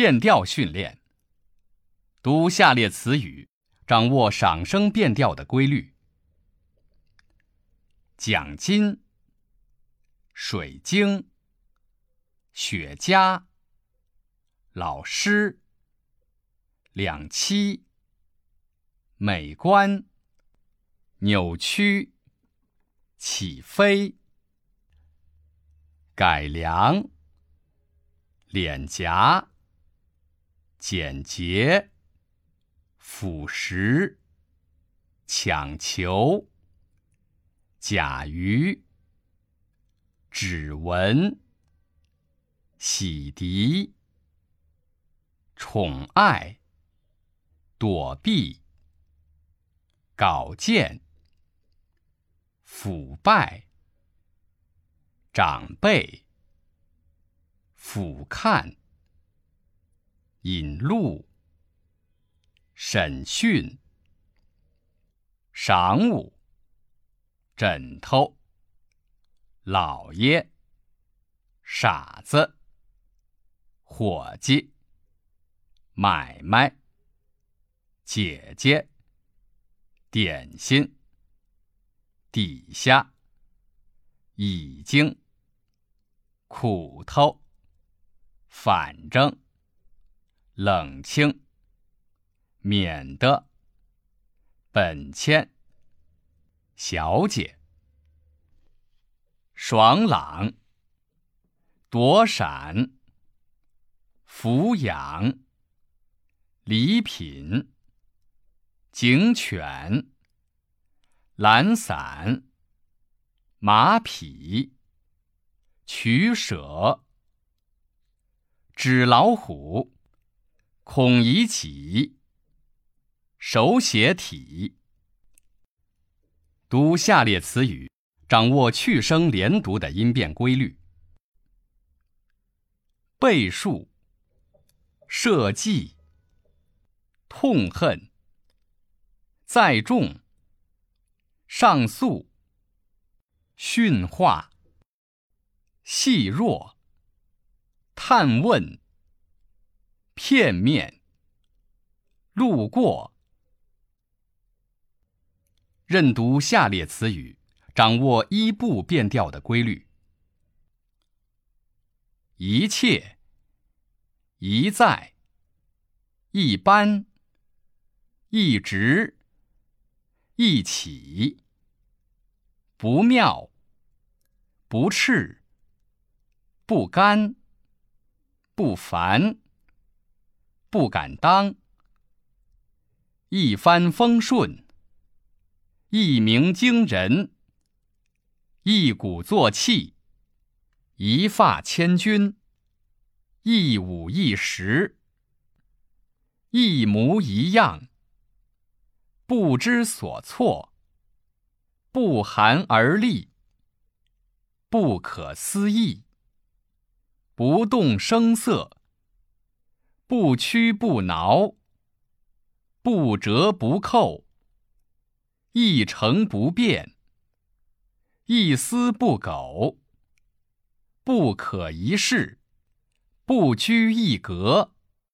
变调训练。读下列词语，掌握赏声变调的规律：奖金、水晶、雪茄、老师、两栖、美观、扭曲、起飞。改良、脸颊、简洁、腐蚀、抢球、甲鱼、指纹、洗涤、宠爱、躲避、稿件、腐败。长辈，俯瞰，引路，审讯，晌午，枕头，老爷，傻子，伙计，买卖，姐姐，点心，底下。已经，苦头，反正，冷清，免得，本钱，小姐，爽朗，躲闪，抚养，礼品，警犬，懒散。马匹，取舍，纸老虎，孔乙己，手写体。读下列词语，掌握去声连读的音变规律：倍数、设计、痛恨、载重、上诉。训话、细弱、探问、片面、路过。认读下列词语，掌握一步变调的规律：一切、一再、一般、一直、一起、不妙。不赤，不甘，不烦，不敢当。一帆风顺，一鸣惊人，一鼓作气，一发千钧，一五一十，一模一样，不知所措，不寒而栗。不可思议，不动声色，不屈不挠，不折不扣，一成不变，一丝不苟，不可一世，不拘一格。